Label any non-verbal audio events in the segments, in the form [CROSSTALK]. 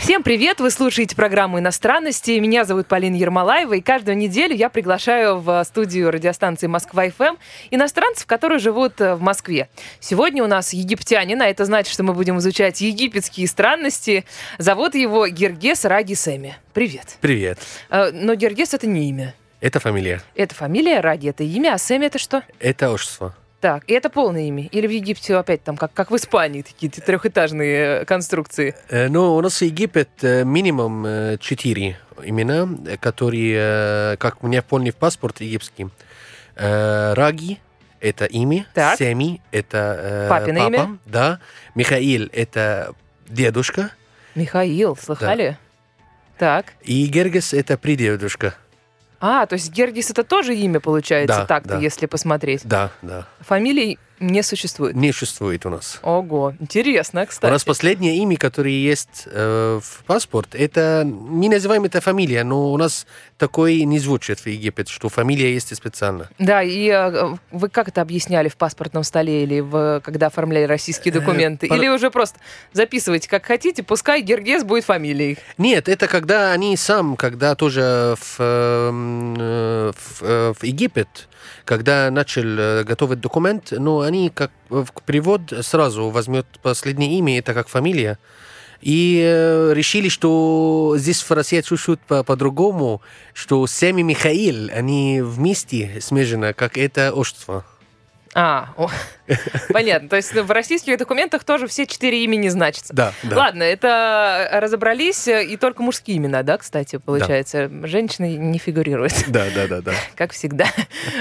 Всем привет! Вы слушаете программу «Иностранности». Меня зовут Полина Ермолаева, и каждую неделю я приглашаю в студию радиостанции «Москва-ФМ» иностранцев, которые живут в Москве. Сегодня у нас египтянин, а это значит, что мы будем изучать египетские странности. Зовут его Гергес Раги Семи. Привет. Привет. Э, Но Гергес — это не имя. Это фамилия. Это фамилия, Раги — это имя, а Семи — это что? Это отчество. Так, и это полное имя? Или в Египте опять там, как, как в Испании, такие трехэтажные э, конструкции? Э, Ну, у нас Египет э, минимум четыре имена, которые, как у меня полный паспорт египетский. Раги – это имя. Так. Семи – это Папино папа. имя? Да. Михаил – это дедушка. Михаил, слыхали? Так. И Гергес – это придедушка. А, то есть Гергис это тоже имя получается Да, так-то, да. если посмотреть. Да, да. Фамилий не существует. Не существует у нас. Ого, интересно, У кстати. нас последнее имя, которое есть э, в паспорт, это, мы называем это фамилия, но у нас такое не звучит в Египет, что фамилия есть специально. Да, и э, вы как это объясняли в паспортном столе или в, когда оформляли российские документы? пар- Или уже просто записывайте как хотите, пускай Гергес будет фамилией. Нет, это когда они сам, когда тоже в, эм, э, в, э, в Египет, когда начал э, готовить документ, ну, они как в перевод сразу возьмет последнее имя, это как фамилия. И э, решили, что здесь в России чуть-чуть по- по-другому, что Семи Михаил, они вместе смежено, как это отчество. А, о, [LAUGHS] понятно. То есть в российских документах тоже все четыре имени значатся. Да, да. Ладно, это разобрались, и только мужские имена, да, кстати, получается. Женщины не фигурируют. [LAUGHS] Да, да, да, да. [LAUGHS] как всегда,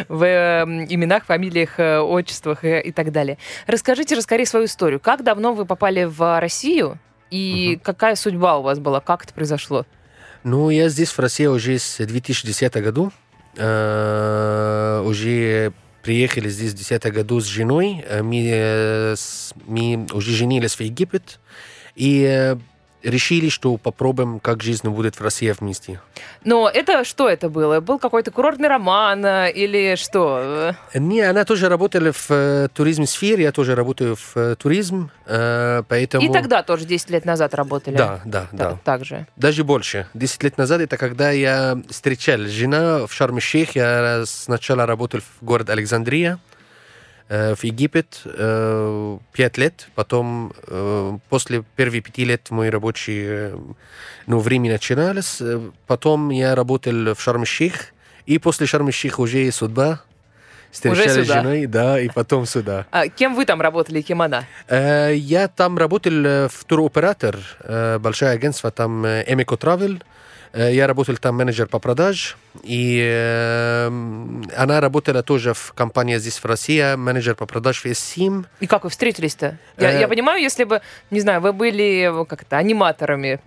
в э, именах, фамилиях, э, отчествах э, и так далее. Расскажите же скорее свою историю. Как давно вы попали в Россию и какая судьба у вас была? Как это произошло? Ну, я здесь в России уже с 2010 году. Э, уже приехали здесь в 2010 году с женой. Э, Мы, э, мы уже женились в Египет. И э, решили, что попробуем, как жизнь будет в России вместе. Но это что это было? Был какой-то курортный роман э, или что? Э, Не, она тоже работала в э, туризм сфере, я тоже работаю в туризм, поэтому... И тогда тоже 10 лет назад работали? Да, да, да. Так же. Даже больше. Десять лет назад это когда я встречал жена в Шарм-Шейх. Я сначала работал в город Александрия, в Египет, э, пять лет. Потом, э, после первых пяти лет, мой рабочий э, ну, время начиналось. Э, Потом я работал в Шарм-Шейх. И после Шарм-Шейх уже судьба. Встречались с сюда. женой, да, и потом сюда. А кем вы там работали, кем она? Э, Я там работал э, в туроператор, э, большое агентство, там э, Emiko Travel. Э, Я работал там менеджер по продаж. И э, она работала тоже в компании здесь в России, менеджер по продаж в S7. И как вы встретились-то? Я, Э, я понимаю, если бы, не знаю, вы были как это, аниматорами.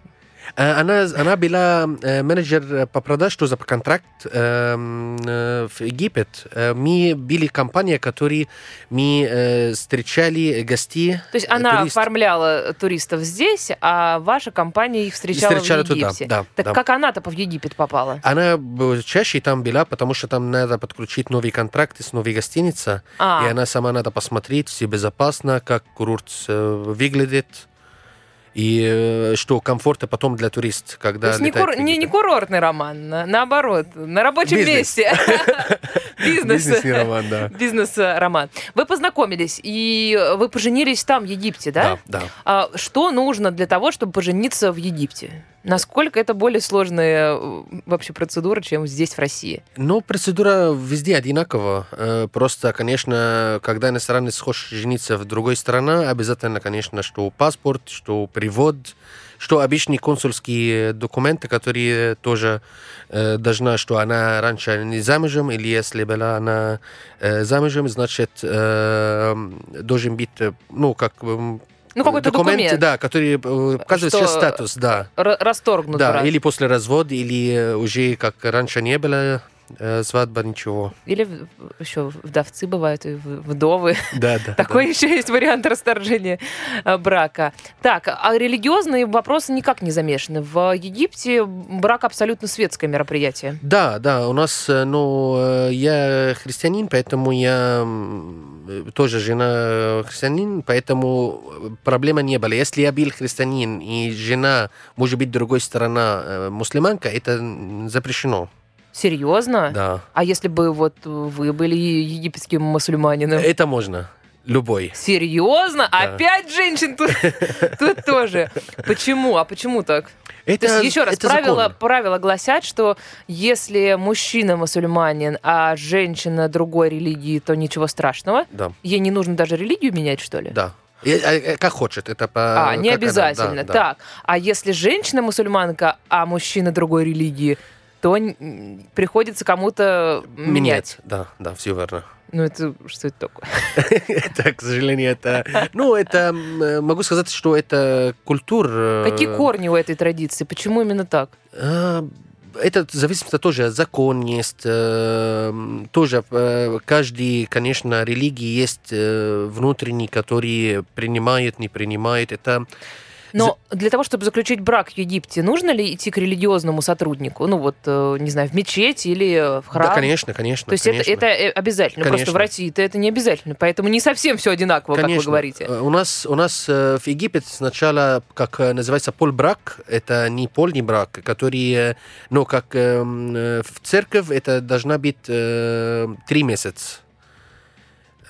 Она была э, менеджер по продаж, по контракт э, м, э, в Египет. Э, Мы были компания, которые мы э, встречали гостей. То есть она туристов. оформляла туристов здесь, а ваша компания их встречала, Встречала в туда, Египте. да, так да. как она-то в Египет попала? Она чаще там была, потому что там надо подключить новые контракты с новой гостиницей. А. И она сама надо посмотреть, все безопасно, как курорт выглядит. И э, что комфорта потом для туристов, То когда есть не, кур- не, не курортный роман, на- наоборот, на рабочем Бизнес. месте. [LAUGHS] Бизнес. Бизнесный роман, да. Бизнес-роман. Вы познакомились, и вы поженились там, в Египте, да? Да, да. А что нужно для того, чтобы пожениться в Египте? Насколько это более сложная э, вообще процедура, чем здесь, в России? Ну, процедура везде одинакова. Э, Просто, конечно, когда иностранец хочет жениться в другой стране, обязательно, конечно, что паспорт, что перевод, что обычные консульские документы, которые тоже э, должна, что она раньше не замужем, или если была она э, замужем, значит, э, должен быть, э, ну, как... Ну, какой-то документ. Да, который э, указывает Что- сейчас статус, да. Расторгнут Да, брак. или после развода, или уже как раньше не было, Свадьба ничего. Или еще вдовцы бывают, и вдовы. Да, [LAUGHS] да. Такой еще есть вариант расторжения э, брака. Так, а религиозные вопросы никак не замешаны. В Египте брак абсолютно светское мероприятие. Да, да, у нас, э, ну, э, я христианин, поэтому я э, тоже жена христианин, поэтому э, проблема не было. Если я был христианин и жена, может быть, другой сторона э, мусульманка, это запрещено. Серьезно? Да. А если бы вот вы были египетским мусульманином? Это можно. Любой. Серьезно? Да. Опять женщин тут, [LAUGHS] тут тоже. Почему? А почему так? Это, То есть, еще раз, это правила, закон. правила гласят, что если мужчина мусульманин, а женщина другой религии, то ничего страшного. Да, Ей не нужно даже религию менять, что ли? да. И, э, э, как хочет, это по... А, не как она, обязательно. да, да. Так, а если женщина мусульманка, а мужчина другой религии, то приходится кому-то менять. Менять. Да, да, все верно. Ну, это что это такое? [LAUGHS] Это, к сожалению, это... Ну, это... э, Могу сказать, что это культура... Какие корни у этой традиции? Почему именно так? А, Это зависит тоже закон есть, э, тоже э, каждый, конечно, религии есть э, внутренний, который принимает, не принимает. Это Но для того, чтобы заключить брак в Египте, нужно ли идти к религиозному сотруднику? Ну вот, э, не знаю, в мечеть или в храм? да, конечно, конечно. То есть конечно. это, это э, обязательно. Просто Конечно. в России-то это не обязательно. Поэтому не совсем все одинаково, как вы Конечно. говорите. Э, У нас, у нас э, в Египте сначала, как э, называется, полбрак, это не полный брак, который, э, ну, как эм, э, в церковь, это должна быть э, три месяца.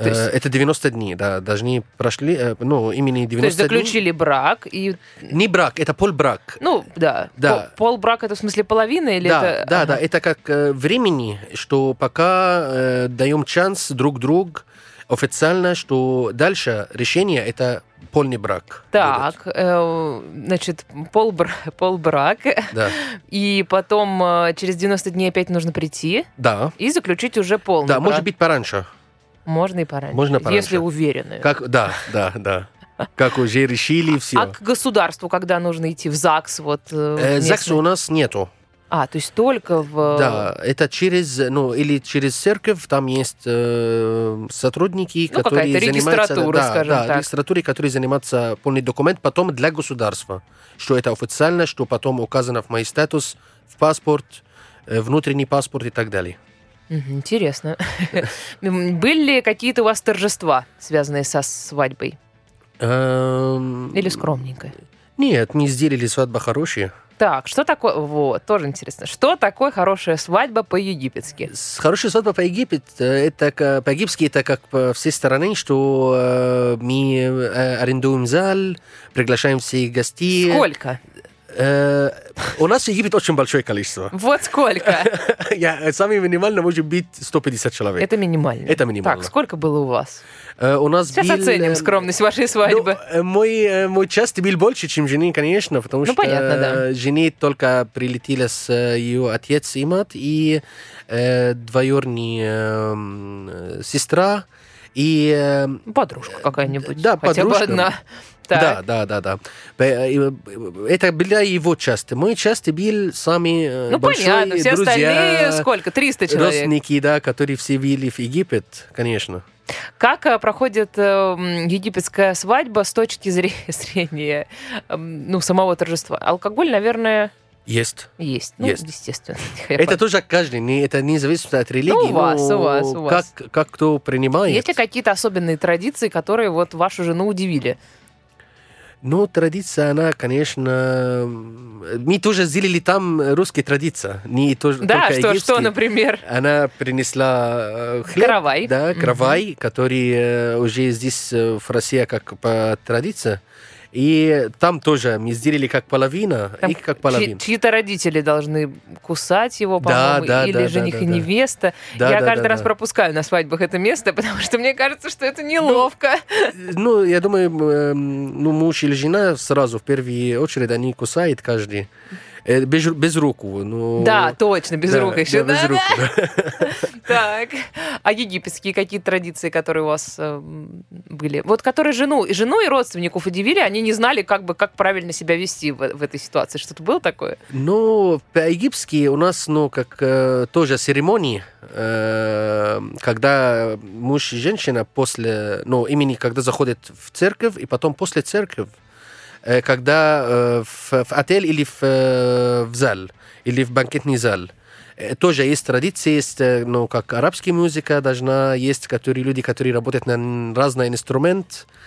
То есть- Э, Это 90 дней, да, должны прошли, э, ну, именно 90 То есть дней. заключили брак и... Не брак, это полбрак. Ну, да. Да. Пол, полбрак это в смысле половина или да, это... да, Ага. да, это как э, времени, что пока э, даем шанс друг другу официально, что дальше решение это полный брак. Так, э, значит, полбр... [LAUGHS] полбрак, Да, и потом э, через 90 дней опять нужно прийти да. и заключить уже полный Да, брак. может быть пораньше. Можно и пораньше. Можно пораньше. Если уверены. Как, да, да, да. Как уже решили все. А к государству, когда нужно идти в ЗАГС? Вот, э, Э? ЗАГСа у нас нету. А, то есть только в... Да, это через, ну, или через церковь, там есть э, сотрудники, Ну, которые какая-то занимаются... регистратура, да, скажем да, так. регистратуре, которые занимаются полный документ потом для государства. Что это официально, что потом указано в мой статус, в паспорт, э, внутренний паспорт и так далее. Интересно. [LAUGHS] Были ли какие-то у вас торжества, связанные со свадьбой? Эм, Или скромненько? Нет, не сделали свадьба хорошие. Так, что такое... Вот, тоже интересно. Что такое хорошая свадьба по-египетски? Хорошая свадьба по Египет, э, это по-египетски это как по всей стороны, что э, мы э, арендуем зал, приглашаем всех гостей. Сколько? У нас Египет очень большое количество. Вот сколько? Я, самый минимально может быть 150 человек. Это минимально. Это минимально. Так, сколько было у вас? У нас Сейчас был, оценим скромность вашей ну, свадьбы. э, мой, э, мой часть был больше, чем жены, конечно, потому Ну, что понятно, да. э, жене только прилетела с э, ее отец и мать, и э, двоюродная м, э, сестра, и... Подружка какая-нибудь. да, Хотя бы подружка. одна. Так. Да, да, да, да. Э, э, Это была его часть. Мой часть был самый э, Ну, понятно. Все друзья, остальные сколько? 300 человек. родственники, да, которые все вели в Египет, конечно. Как э, проходит э, египетская свадьба с точки зре- [LAUGHS] зрения м, ну, самого торжества? Алкоголь, наверное, Есть. есть. Ну, Есть. естественно. [LAUGHS] Это тоже каждый, не, это не зависит от религии. Ну, у вас, у вас, у вас. Как, как кто принимает. Есть ли какие-то особенные традиции, которые вот вашу жену удивили? Ну, традиция, она, конечно... Мы тоже сделали там русские традиции, не то, Да, что, что, например? Она принесла э, хлеб. Каравай. Да, каравай, который э, уже здесь э, в России как по традиции. И там тоже мы сделали как половина, Там и как половина. Чьи-то родители должны кусать его, Да, по-моему, да, или да, жених да, и да, да. невеста. Да, Я да, каждый да, раз да. пропускаю на свадьбах это место, [LAUGHS] потому что мне кажется, что это неловко. Ну, я думаю, м, ну, муж или жена сразу в первую очередь они кусают каждый. Э, без, без руку. Ну, Да, точно, без да, рук еще. Да, без да, рук. да. [LAUGHS] Так. А египетские какие традиции, которые у вас э, были? Вот которые жену, и жену и родственников удивили, они не знали, как бы, как правильно себя вести в, в этой ситуации. Что-то было такое? Ну, по-египетски у нас, ну, как э, тоже церемонии, э, когда муж и женщина после, ну, имени, когда заходят в церковь, и потом после церкви, когда э, в, в отель или в, э, в зал, или в банкетный зал. Э, Тоже есть традиции, есть, э, ну, как арабская музыка должна, есть которые, люди, которые работают на разный инструмент, э,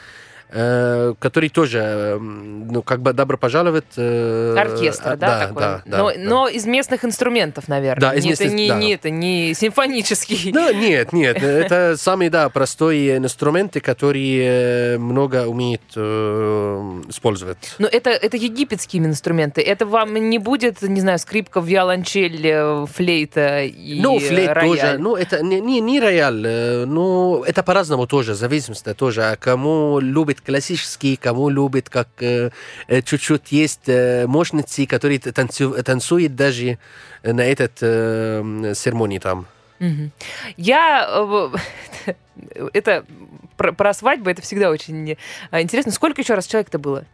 который тоже, э, ну, как бы добро пожаловать. э, Оркестр, а, да, такой? Да, да, но, да. но из местных инструментов, наверное. Да, из местных- это не, да. не это не симфонический. Да, нет, нет, это [LAUGHS] самые, да, простые инструменты, которые э, много умеют э, использовать. Но это, это египетские инструменты. Это вам не будет, не знаю, скрипка, виолончель, э, флейта и Ну, флейт рояль? тоже, ну, это не, не, не рояль, э, ну, это по-разному тоже, зависимости тоже. А кому любит классический, кому любит, как э, э, чуть-чуть есть э, мощности, которые танцу- танцуют даже на этот э, церемонии там. Я... э, [LAUGHS] Это про, про свадьбы, это всегда очень э, интересно. Сколько еще раз человек-то было?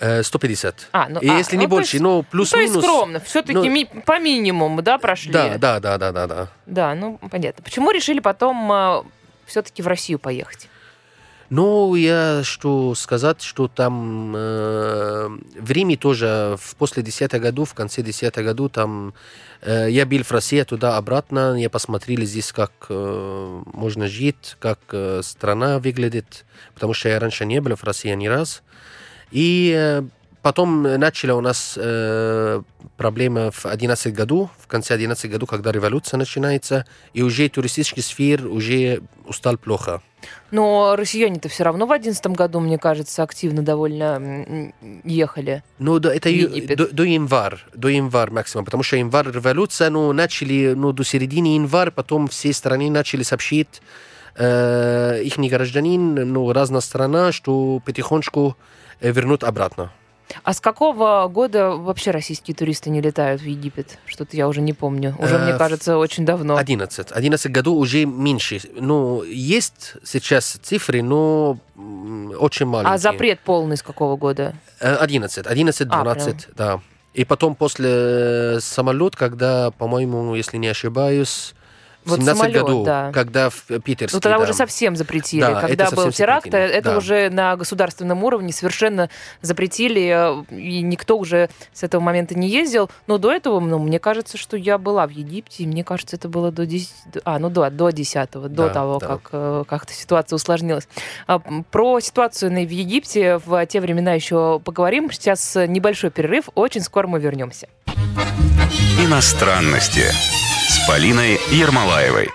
Э, 150. А, ну, И а, если ну, не больше, есть- ну, Ну, то есть плюс-минус. скромно. Все-таки ну, по минимуму, да, прошли? Да, да, да, да, да, да. Да, ну, понятно. Почему решили потом все-таки в Россию поехать? Ну, я что сказать, что там э, в Риме тоже в после 10 году, в конце 10 году, там э, я был в России туда-обратно, я посмотрел здесь, как э, можно жить, как э, страна выглядит, потому что я раньше не был в России ни раз. И э, потом начала у нас э, проблема в 11 году, в конце 11 году, когда революция начинается, и уже туристический сфер уже устал плохо. Но россияне-то все равно в одиннадцатом году, мне кажется, активно довольно ехали. Ну, да, это Египет. до, до января, до января максимум, потому что январь революция, ну, начали, ну, до середины января, потом все страны начали сообщить, э, их гражданин, ну, разная страна, что потихонечку э, вернут обратно. А с какого года вообще российские туристы не летают в Египет? Что-то я уже не помню. Уже, Э, мне кажется, очень давно. 11. 11 году уже меньше. Ну, есть сейчас цифры, но очень маленькие. А запрет полный с какого года? Э, 11, 11, А, 12, да. И потом после самолет, когда, по-моему, если не ошибаюсь, Вот 17 самолет, году, да. когда в Питерске, Ну, тогда да. уже совсем запретили. Да, Когда это был совсем теракт, запретили, это да. уже на государственном уровне совершенно запретили, э, и никто уже с этого момента не ездил. Но до этого, ну, мне кажется, что я была в Египте, и мне кажется, это было до 10... А, ну да, до 10 до Да, того, да. как э, как-то ситуация усложнилась. А, Про ситуацию в Египте в те времена еще поговорим. Сейчас э, небольшой перерыв, очень скоро мы вернемся. Иностранности с Полиной Ермолаевой.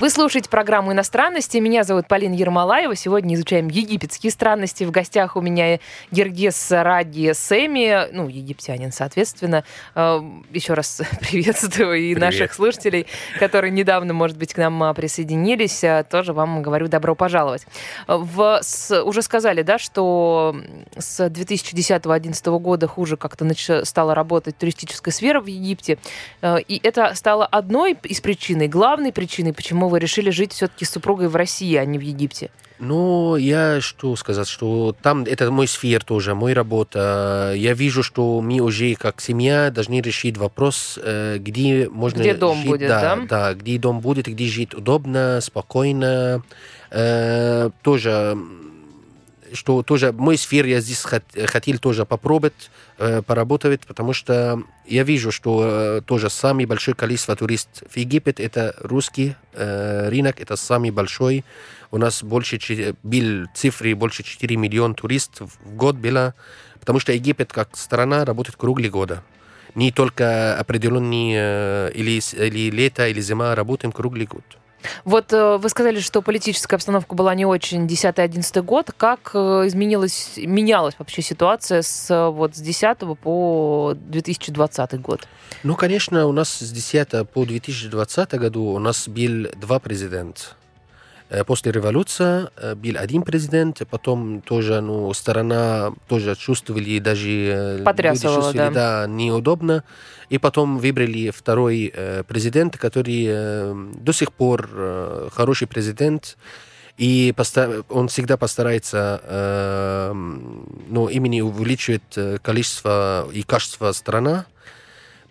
Вы слушаете программу «Иностранности». Меня зовут Полина Ермолаева. Сегодня изучаем египетские странности. В гостях у меня Гергес Ради Семи, ну, египтянин, соответственно. Э, Еще раз [LAUGHS] приветствую и Привет. наших слушателей, которые недавно, может быть, к нам а, присоединились. А, Тоже вам говорю добро пожаловать. Э, В, с- уже сказали, да, что с 2010-2011 года хуже как-то нач- стала работать туристическая сфера в Египте. Э, И это стало одной из причин, и главной причиной, почему вы решили жить все-таки с супругой в России, а не в Египте. Ну, я что сказать, что там это мой сфер тоже, моя работа. Я вижу, что мы уже как семья должны решить вопрос, э, где можно Где дом жить, будет, да, да? да, где дом будет, где жить удобно, спокойно. Э, тоже что тоже мой сфер я здесь хот- хотел тоже попробовать э, поработать, потому что я вижу, что э, тоже самый большой количество туристов в Египет это русский э, рынок, это самый большой. У нас больше че- был цифры больше 4 миллиона туристов в год было, потому что Египет как страна работает круглый года. Не только определенные э, или, или лето, или зима, работаем круглый год. Вот э, вы сказали, что политическая обстановка была не очень 10-11 год. Как э, изменилась, менялась вообще ситуация с, э, вот, с 10 по 2020 год? Ну, конечно, у нас с 10 по 2020 году у нас был два президента. Э, После революции э, был один президент, потом тоже, ну, сторона тоже чувствовали, даже э, люди Потрясывала, чувствовали, да. да, неудобно. И потом выбрали второй президент, который до сих пор хороший президент. И он всегда постарается э, ну, именно увеличивать э, количество и качество страна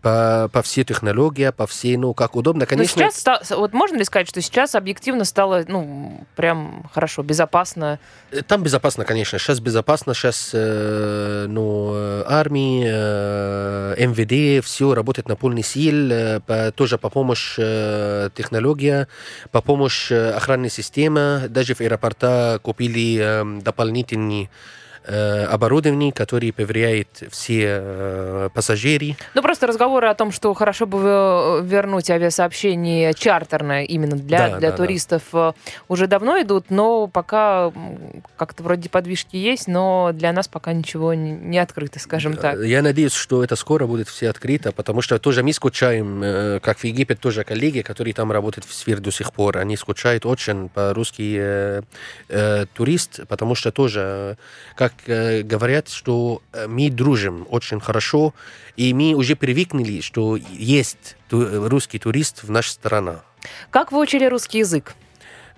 по, по всей технологии, по всей, ну, как удобно. Но Конечно, сейчас, ста- вот можно ли сказать, что сейчас объективно стало, ну, прям хорошо, безопасно? Э, Там безопасно, конечно. Сейчас безопасно. Сейчас э, ну, э, армии, э, МВД, все работает на полный сил. э, по- тоже по помощь э, технология, по помощь э, охранной системы. Даже в аэропорта купили э, дополнительные э, оборудование, которое проверяет все э, пассажиры. Ну, просто разговоры о том, что хорошо бы э, вернуть авиасообщение чартерное именно для, Да, для да, да. туристов э, уже давно идут, но пока как-то вроде подвижки есть, но для нас пока ничего не, открыто, скажем так. Я надеюсь, что это скоро будет все открыто, потому что тоже мы скучаем, как в Египет тоже коллеги, которые там работают в сфере до сих пор, они скучают очень по русский э, э, турист, потому что тоже, э, как э, говорят, что э, мы дружим очень хорошо, и мы уже привыкли, что есть ту- русский турист в нашей стране. Как вы учили русский язык?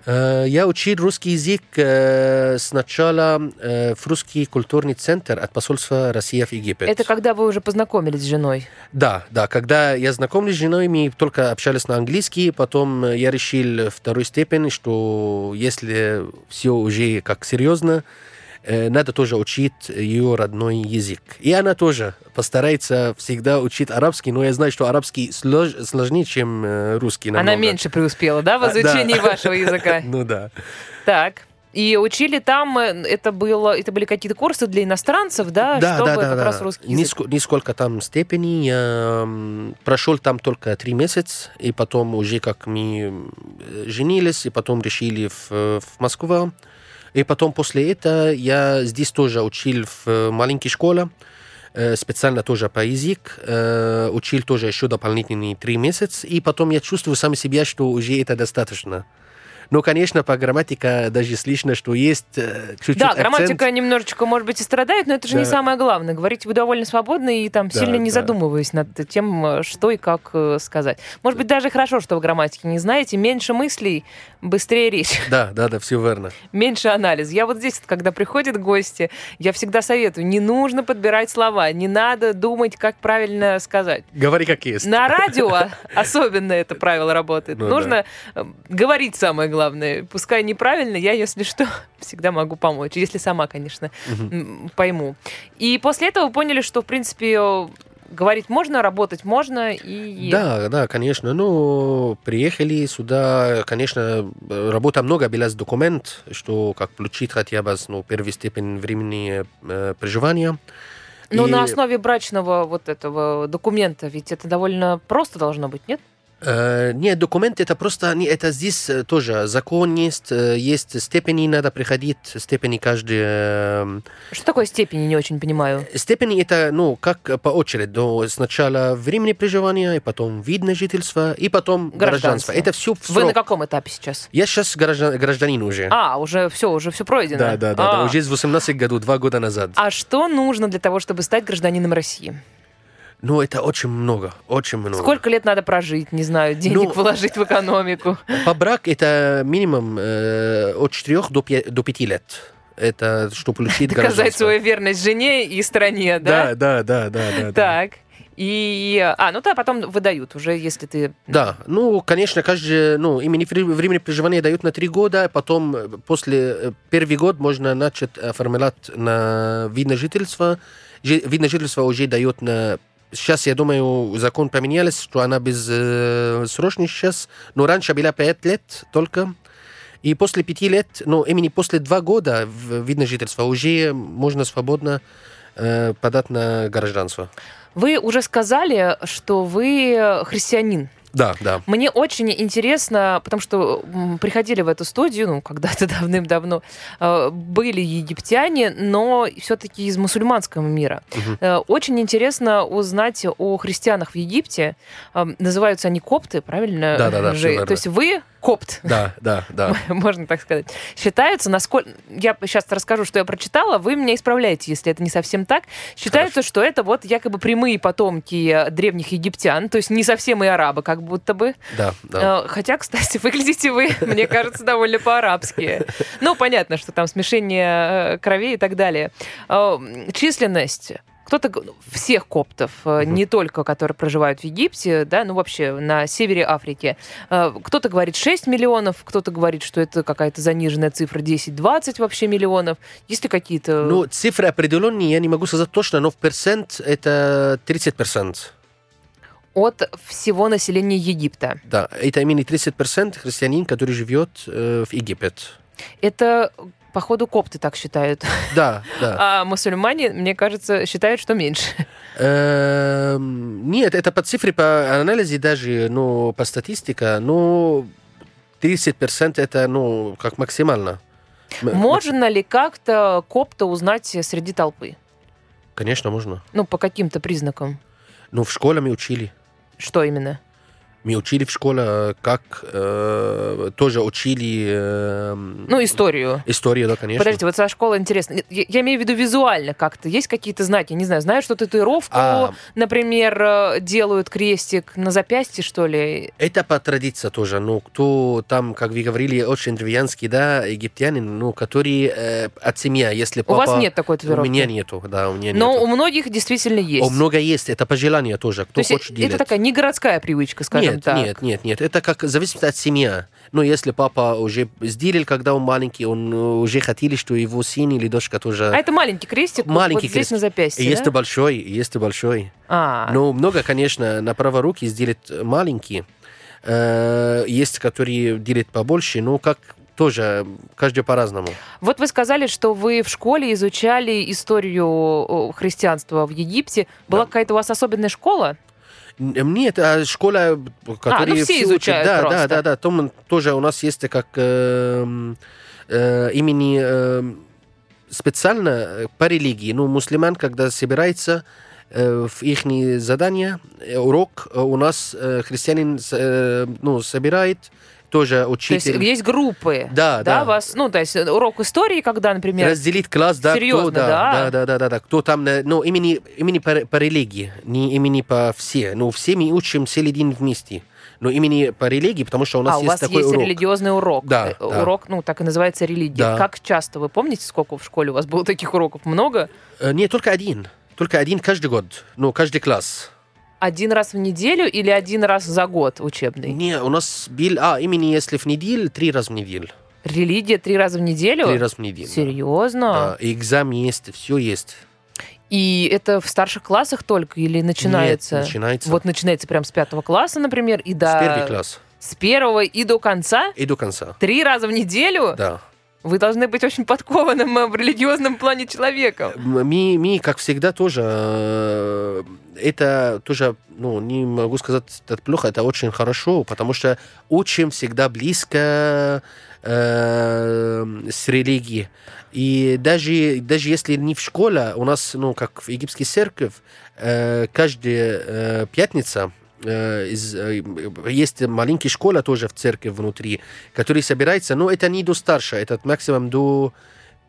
Э, Я учил русский язык э, сначала э, в русский культурный центр от посольства России в Египет. Это когда вы уже познакомились с женой? Да, да. Когда я знакомлюсь с женой, мы только общались на английский, потом э, я решил второй степень, что если все уже как серьезно, э, надо тоже учить ее родной язык. И она тоже постарается всегда учить арабский, но я знаю, что арабский слож- сложнее, чем э, русский. Она намного. меньше преуспела, да, в А, да. изучении вашего языка? [LAUGHS] Ну да. Так. И учили там, э, это, было, это были какие-то курсы для иностранцев, да, да, чтобы да, да, как да. раз русский язык. Ниско- Нисколько там степеней. Я прошел там только три месяца, и потом уже как мы женились, и потом решили в, в Москву. И потом после этого я здесь тоже учил в э, маленькой школе, э, специально тоже по язык, э, учил тоже еще дополнительные три месяца, и потом я чувствую сам себя, что уже это достаточно. Но, конечно, по грамматике даже слышно, что есть э, чуть-чуть Да, акцент. грамматика немножечко, может быть, и страдает, но это же не Да. самое главное. Говорите вы довольно свободно и там Да, сильно не да. задумываясь над тем, э, что и как э, сказать. Может быть, даже хорошо, что вы грамматики не знаете. Меньше мыслей, быстрее речь, Да, да, да, все верно. меньше анализ. Я вот здесь, когда приходят гости, я всегда советую, не нужно подбирать слова, не надо думать, как правильно сказать. Говори как есть. На радио [LAUGHS] особенно это правило работает. Ну Нужно э, говорить самое главное. Пускай неправильно, я, если что, [LAUGHS] всегда могу помочь. Если сама, конечно, м, пойму. И после этого поняли, что, в принципе, э, говорить можно, работать можно. И... Да, да, конечно. Ну, приехали сюда, конечно, работа много без документ, что как получить хотя бы ну, первую степень времени э, проживания. Но И- на основе брачного вот этого документа, ведь это довольно просто должно быть, нет? Э, нет, документ это просто, не, это здесь э, тоже закон есть, э, есть степени, надо приходить, степени каждый... э, Что такое степени, не очень понимаю. Степени это, ну, как по очереди. Но сначала времени проживания, и потом вид на жительство, и потом Гражданство. гражданство. Это все в Вы на срок. каком этапе сейчас? Я сейчас граждан, гражданин уже. А, уже все, уже все пройдено. Да, да, да, да. А. Уже с 18 году, два года назад. А что нужно для того, чтобы стать гражданином России? Ну, это очень много, очень много. Сколько лет надо прожить, не знаю, денег Ну, вложить в экономику? [LAUGHS] По брак это минимум э, от 4 до 5, до 5 лет. Это что получить Доказать свою верность жене и стране, да? Да, да, да, да, да. да. Так. И, а, ну да, потом выдают уже, если ты... Да, ну, конечно, каждый, ну, именно вре- время проживания дают на три года, потом э, после э, первый год можно начать оформлять на вид на жительство. Жи- Вид на жительство уже дает на... Сейчас, я думаю, закон поменялся, что она без э, срочный сейчас, но раньше была пять лет только. И после пяти лет, ну, именно после два года в вид на жительство уже можно свободно э, подать на гражданство. Вы уже сказали, что вы христианин. Да, да. Мне очень интересно, потому что приходили в эту студию, ну, когда-то [LAUGHS] давным-давно, э, были египтяне, но все-таки из мусульманского мира. Э, Очень интересно узнать о христианах в Египте. Э, Называются они копты, правильно? Да-да-да, же? всё верно. То есть вы копт. Да, да, да. [LAUGHS] Можно так сказать. Считаются, насколько... Я сейчас расскажу, что я прочитала, вы меня исправляете, если это не совсем так. Считается, что это вот якобы прямые потомки древних египтян, то есть не совсем и арабы, как будто бы. Да, да. Э, Хотя, кстати, [LAUGHS] выглядите вы, мне кажется, довольно по-арабски. Ну, понятно, что там смешение э, кровей и так далее. Э, Численность кто-то г- всех коптов, э, не только которые проживают в Египте, да, ну вообще на севере Африки. Кто-то говорит 6 миллионов, кто-то говорит, что это какая-то заниженная цифра 10-20 вообще миллионов. Есть ли какие-то... Ну, цифры определенные я не могу сказать точно, но в процент это 30%. От всего населения Египта. Да, это именно 30% христианин, который живет э, в Египет. Это, походу, копты так считают. [LAUGHS] Да, да. А мусульмане, мне кажется, считают, что меньше. Эм, Нет, это по цифре, по анализе даже, ну, по статистике, ну, 30% это, ну, как максимально. Можно ли как-то копта узнать среди толпы? Конечно, можно. Ну, по каким-то признакам. Ну, в школе мы учили. Что именно? Мы учили в школе, как э, тоже учили э, Ну, историю. историю, да, конечно. Подождите, вот со школы интересно. Я, я имею в виду визуально как-то. Есть какие-то знаки? Не знаю, знаю, что татуировку, А. например, э, делают крестик на запястье, что ли? Это по традиции тоже. Ну, кто там, как вы говорили, очень древнянский, да, египтянин, ну, который э, от семьи, если У папа... вас нет такой У татуировки? меня нету, да, у меня Но нету. у многих действительно есть. О, много есть, это по желанию тоже, кто То есть хочет это делать. такая не городская привычка, скажем нет, так. нет, нет, нет, это как зависит от семьи. Ну, если папа уже сделал, когда он маленький, он э, уже хотели, что его сын или дочка тоже... А это маленький крестик Маленький вот здесь крестик. на запястье, есть да? и большой, есть и большой. А, Ну, много, конечно, на правой руке сделать маленький. Э, Есть, которые делают побольше, но как тоже, каждый по-разному. Вот вы сказали, что вы в школе изучали историю о, христианства в Египте. Была Да. какая-то у вас особенная школа? Нет, а школа, которая ну все учат- изучают да, просто. да, да, да. Там тоже у нас есть как эм, э, имени эм, специально э, по религии. Ну, мусульман, когда собирается э, в их задание, э, урок, э, у нас э, христианин э, ну, собирает, тоже То есть учитель. есть группы. Да, да. вас, ну, то есть урок истории, когда, например, Разделить класс, да, Серьезно, кто, да, да? да, да, да, да, да, кто там, э, ну, имени, имени по, по религии, не имени по все, ну, все мы учим целый день вместе, но имени по религии, потому что у нас а, у есть вас такой есть урок. религиозный урок. Да, Э, да. Урок, ну, так и называется религия. Да. Как часто? Вы помните, сколько в школе у вас было таких уроков? Много? Э, Нет, только один, только один каждый год, ну, каждый класс. Один раз в неделю или один раз за год учебный? Не, у нас был, а, имени если в неделю, три раза в неделю, Религия три раза в неделю? три раза в неделю. Серьезно? Да, и экзамен есть, все есть. И это в старших классах только или начинается? Нет, начинается Вот начинается прям с пятого класса, например, и до... с первый класс С первого и до конца? и до конца. Три раза в неделю? Да. Вы должны быть очень подкованным э, в религиозном плане человеком. Мы, мы, как всегда, тоже э, это тоже, ну, не могу сказать, это плохо, это очень хорошо, потому что учим всегда близко э, с религией. И даже, даже если не в школе, у нас, ну, как в египетской церковь, э, каждая э, пятница э, из, э, есть маленькая школа тоже в церкви внутри, который собирается, но это не до старше, это максимум до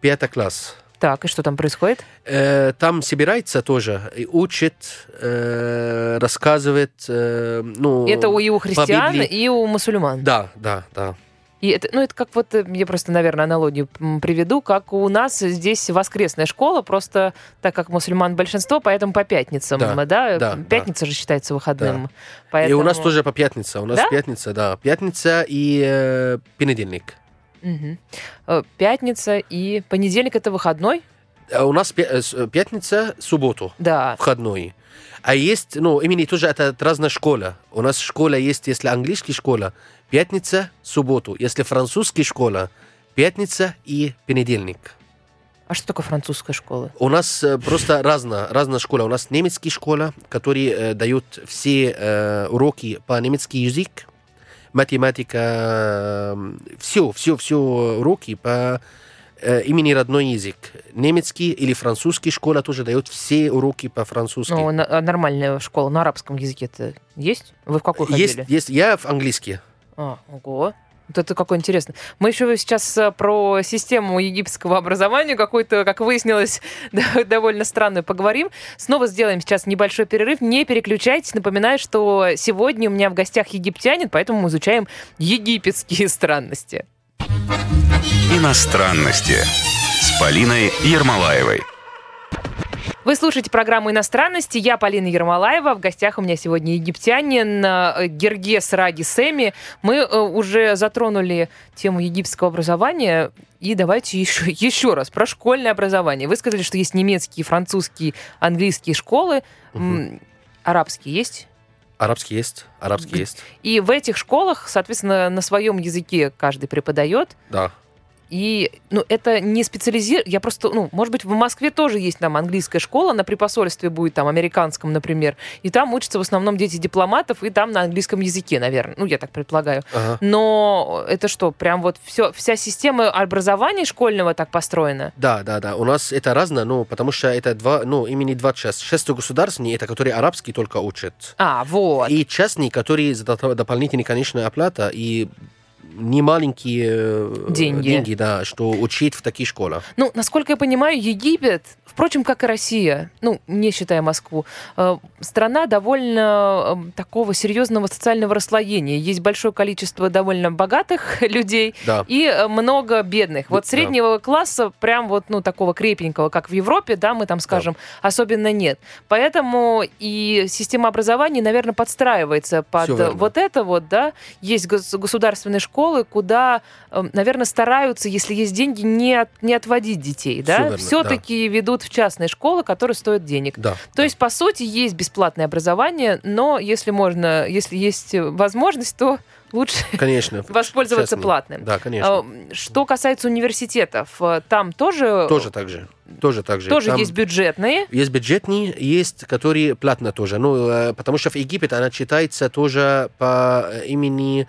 пятого класса. Так, и что там происходит? Э, там собирается тоже, и учит, э, рассказывает. э, ну, это у, и у христиан, и у мусульман. Да, да, да. И это, ну, это как вот, э, я просто, наверное, аналогию приведу, как у нас здесь воскресная школа, просто так как мусульман большинство, поэтому по пятницам, Да, да? да, Пятница же считается выходным. И Поэтому... у нас тоже по пятница. У нас Да? пятница, да. Пятница и э, понедельник. Э, Пятница и понедельник это выходной? А у нас э, пятница, субботу, Да. входной. А есть, ну, именно тоже это разная школа. У нас школа есть, если английская школа, пятница, субботу. Если французская школа, пятница и понедельник. А что такое французская школа? У нас э, просто разная, разная школа. У нас немецкая школа, которые э, дают все э, уроки по немецкий язык, математика, все, все, все уроки по э, имени родной язык. Немецкий или французский школа тоже дают все уроки по-французски. Ну, на- а нормальная школа на арабском языке это есть? Вы в какой есть, ходили? есть, я в английский. А, ого. Вот это какое интересно. Мы еще сейчас э, про систему египетского образования какой-то, как выяснилось, [LAUGHS] довольно странную поговорим. Снова сделаем сейчас небольшой перерыв. Не переключайтесь. Напоминаю, что сегодня у меня в гостях египтянин, поэтому мы изучаем египетские странности. Иностранности с Полиной Ермолаевой. Вы слушаете программу «Иностранности». Я Полина Ермолаева. В гостях у меня сегодня египтянин э, Гергес Раги Семи. Мы э, уже затронули тему египетского образования. И давайте еще, [LAUGHS] еще раз про школьное образование. Вы сказали, что есть немецкие, французские, английские школы. М, Арабские есть? Арабский есть, арабский есть. И в этих школах, соответственно, на своем языке каждый преподает. Да. И, ну, это не специализир... Я просто, ну, может быть, в Москве тоже есть там английская школа, она при посольстве будет там американском, например, и там учатся в основном дети дипломатов, и там на английском языке, наверное. Ну, я так предполагаю. Ага. Но это что, прям вот все, вся система образования школьного так построена? Да, да, да. У нас это разное, ну, потому что это два, ну, именно два части. Часть государственный, это который арабский только учат. А, вот. И частный, который за доп- дополнительная, конечно, оплата и не маленькие э, Деньги. деньги, да, что учить в таких школах. Ну, насколько я понимаю, Египет, впрочем, как и Россия, ну, не считая Москву, э, страна довольно э, такого серьезного социального расслоения. Есть большое количество довольно богатых [LAUGHS] людей Да. и много бедных. Вот Да. среднего класса, прям вот, ну, такого крепенького, как в Европе, да, мы там скажем, особенно нет. Поэтому и система образования, наверное, подстраивается под вот это вот, да. Есть гос- государственные школы, куда, наверное, стараются, если есть деньги, не, от- не отводить детей, Всё да. верно, Все-таки ведут в частные школы, которые стоят денег. Да. То есть, по сути, есть бесплатное образование, но если можно, если есть возможность, то лучше [LAUGHS] Конечно. воспользоваться платным. Да, конечно. А, Что касается университетов, э, там тоже, Тоже так же. Тоже так же. тоже Там есть бюджетные. есть бюджетные, есть, которые платно тоже. Ну, э, потому что в Египет она читается тоже по э, имени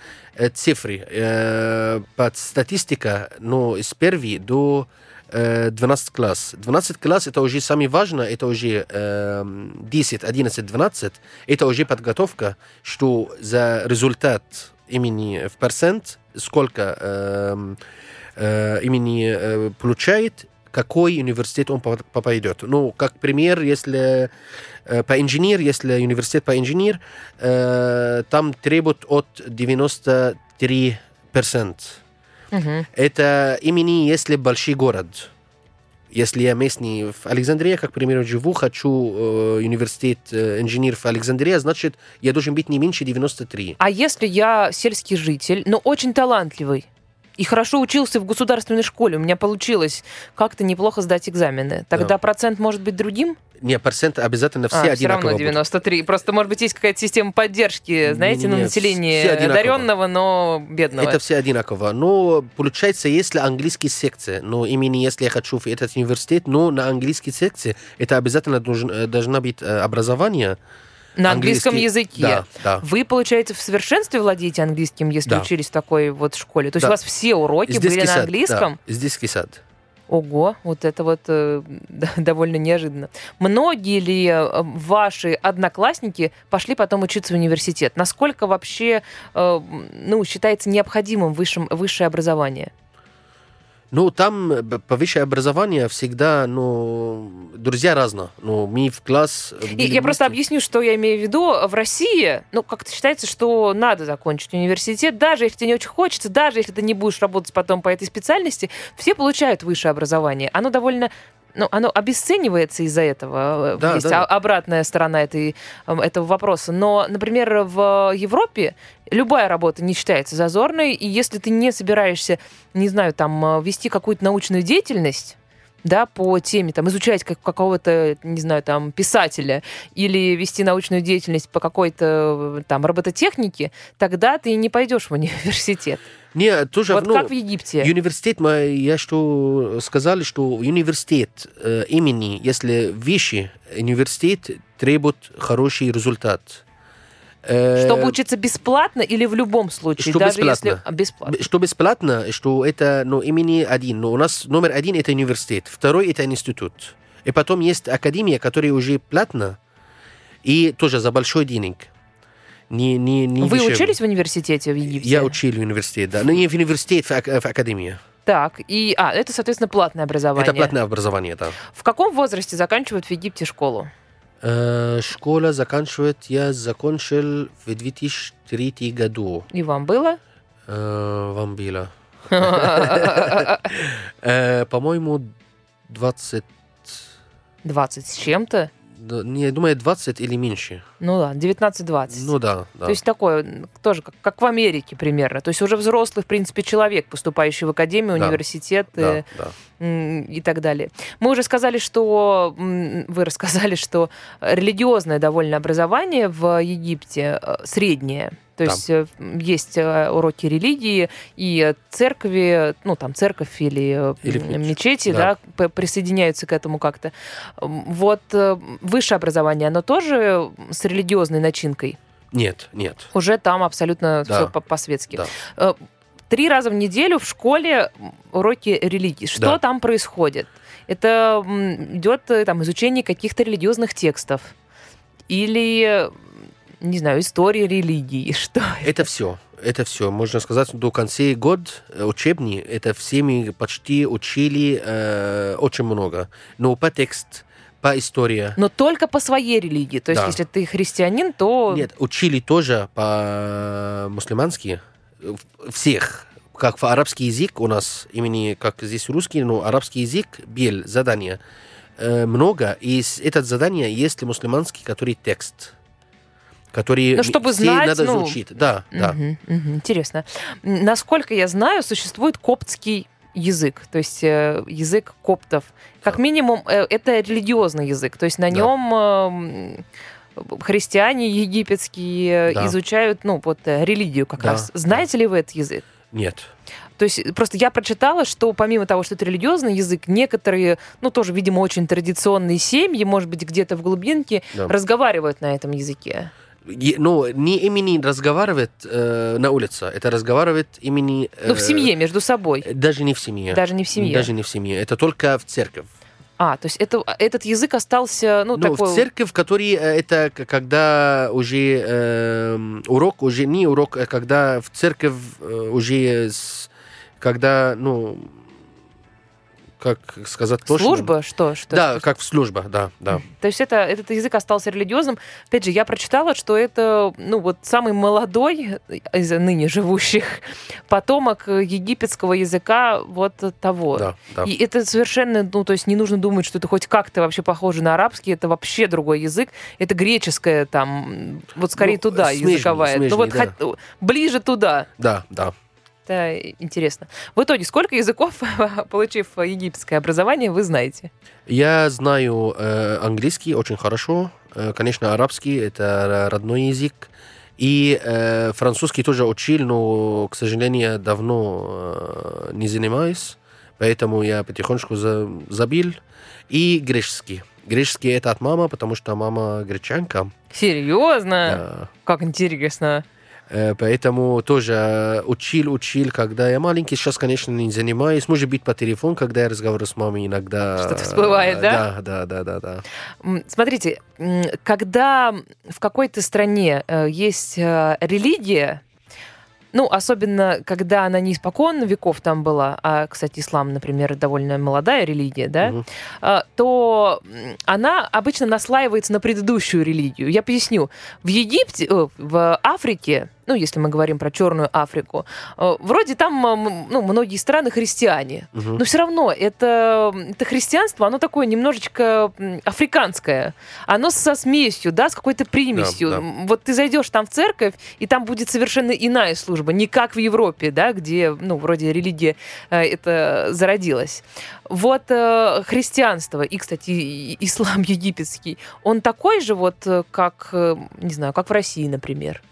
цифры. Под статистика, ну, с первой до э, 12 класс. 12 класс это уже самое важное, это уже э, 10, 11, 12, это уже подготовка, что за результат имени в процент, сколько э, э, имени э, получает, какой университет он попа- попадет. Ну, как пример, если э, по инженер, если университет по инженер, э, там требуют от 93 Мгм. Это имени, если большой город. Если я местный в Александрии, как, к примеру, живу, хочу э, университет э, инженер в Александрии, значит, я должен быть не меньше 93. А если я сельский житель, но очень талантливый, и хорошо учился в государственной школе, у меня получилось как-то неплохо сдать экзамены, тогда Да. процент может быть другим? Не, процент обязательно все а, все одинаково равно будут. 93. Просто, может быть, есть какая-то система поддержки, знаете, на население все одаренного, но бедного. Это все одинаково. Но получается, если английский секция, но именно если я хочу в этот университет, но на английской секции, это обязательно должен, э, должна быть э, образование. На английском английский- языке. Да, да. Вы, получается, в совершенстве владеете английским, если Да. учились в такой вот школе? То есть Да. у вас все уроки Из были на английском? Да, детский сад. Ого, вот это вот э, [LAUGHS] довольно неожиданно. Многие ли э, ваши одноклассники пошли потом учиться в университет? Насколько вообще э, ну, считается необходимым высшим, высшее образование? Ну, там э, по высшее образование всегда, ну, друзья разные. Ну, мы в класс... э, И я просто объясню, что я имею в виду. В России, ну, как-то считается, что надо закончить университет, даже если тебе не очень хочется, даже если ты не будешь работать потом по этой специальности, все получают высшее образование. Оно довольно ну, оно обесценивается из-за этого. Да, Есть да. обратная сторона этой, эм, этого вопроса. Но, например, в Европе любая работа не считается зазорной, и если ты не собираешься, не знаю, там, э, вести какую-то научную деятельность, да, по теме, там, изучать как, какого-то, не знаю, там, писателя или вести научную деятельность по какой-то, э, там, робототехнике, тогда ты не пойдешь в университет. Не, тоже, вот ну, как в Египте. Университет, мы, я что сказали, что университет э, имени, если высший университет требует хороший результат. Э, Чтобы учиться бесплатно или в любом случае? Что даже бесплатно. если... бесплатно. Что бесплатно, что это ну, имени один. Но у нас номер один это университет, второй это институт. И потом есть академия, которая уже платна, и тоже за большой денег. Не, не, не Вы дешевле. учились в университете в Египте? Я учил в университете, да. Но не в университете, в, ак- в академии. Так, и, а, это, соответственно, платное образование. Это платное образование, да. В каком возрасте заканчивают в Египте школу? Э, школа заканчивает, я закончил в 2003 году. И вам было? Э, вам было. [LAUGHS] Э, По-моему, 20... 20 с чем-то? Не, думаю, 20 или меньше. Ну да, 19-20. Ну да, да. То есть такое, тоже как, как в Америке примерно. То есть уже взрослый, в принципе, человек, поступающий в академию, Да. университет да, э, да. и так далее. Мы уже сказали, что вы рассказали, что религиозное довольно образование в Египте э, среднее. То Да. есть э, есть э, уроки религии и церкви, ну там церковь или, э, Или мечети, да, да. присоединяются к этому как-то. Вот высшее образование, оно тоже с религиозной начинкой? Нет, нет. Уже там абсолютно Да. все по-светски. Да. Три раза в неделю в школе уроки религии. Что Да. там происходит? Это идет там изучение каких-то религиозных текстов или не знаю истории религии. [LAUGHS] Что? Это все. Это все. Можно сказать, до конца года э, учебный, это всеми почти учили э, очень много. Но по текст, по истории. Но только по своей религии. То есть, Да. если ты христианин, то Нет, учили тоже по мусульмански. В- Всех. Как в арабский язык у нас, именно как здесь русский, но арабский язык, бел, задание. Э, много. И с- это задание есть мусульманский, который текст. Который Ну, чтобы знать, надо ну, изучить. Да, да. Мгм, мгм. Интересно. Насколько я знаю, существует коптский язык, то есть э, язык коптов. Как Да. минимум, э, это религиозный язык, то есть на Да. нем христиане египетские э, Да. изучают, ну, вот религию как Да, раз. Знаете ли вы этот язык? Нет. То есть просто я прочитала, что помимо того, что это религиозный язык, некоторые, ну тоже, видимо, очень традиционные семьи, может быть, где-то в глубинке, Да. разговаривают на этом языке. Ну, не именно разговаривать э, на улице, это разговаривать именно... э, Ну, в семье, между собой. Даже не в семье. Даже не в семье. Даже не в семье. Это только в церковь. А, то есть это, этот язык остался, ну, Ну, такой... в церковь, который э, это когда уже э, урок, уже не урок, а когда в церковь э, уже с- когда, ну, как сказать точно? Служба? Что? что Да, что- как служба, да, да. То есть это, этот язык остался религиозным. Опять же, я прочитала, что это, ну, вот самый молодой из ныне живущих потомок египетского языка вот того. Да, да. И это совершенно, ну, то есть не нужно думать, что это хоть как-то вообще похоже на арабский, это вообще другой язык. Это греческое там, вот скорее Ну, туда смежный, языковая. ну, вот смежный, хот- ближе туда. Да, да. Это интересно. В итоге, сколько языков, [LAUGHS] получив египетское образование, вы знаете? Я знаю э, английский очень хорошо. Э, конечно, арабский это родной язык. И э, французский тоже учил, но, к сожалению, давно э, не занимаюсь. Поэтому я потихонечку за- забил. И греческий. Греческий это от мамы, потому что мама гречанка. Серьезно? Да. Как интересно. Э, Поэтому тоже учил, учил, когда я маленький. Сейчас, конечно, не занимаюсь. Может быть, по телефону, когда я разговариваю с мамой, иногда... Что-то всплывает, да? Да, да, да, да, Смотрите, когда в какой-то стране э, есть э, религия, ну, особенно, когда она не испокон веков там была, а, кстати, ислам, например, довольно молодая религия, да, а, то она обычно наслаивается на предыдущую религию. Я поясню. В Египте, э, в Африке, ну, если мы говорим про Черную Африку, э, вроде там, ну, многие страны христиане, Мгм. но все равно это, это христианство, оно такое немножечко африканское. Оно со смесью, да, с какой-то примесью. да. М, Вот ты зайдешь там в церковь, и там будет совершенно иная служба, не как в Европе, да, где, ну, вроде религия э, это зародилась. Вот э, христианство и, кстати, ислам [LAUGHS] египетский, он такой же вот, как, не знаю, как в России, например.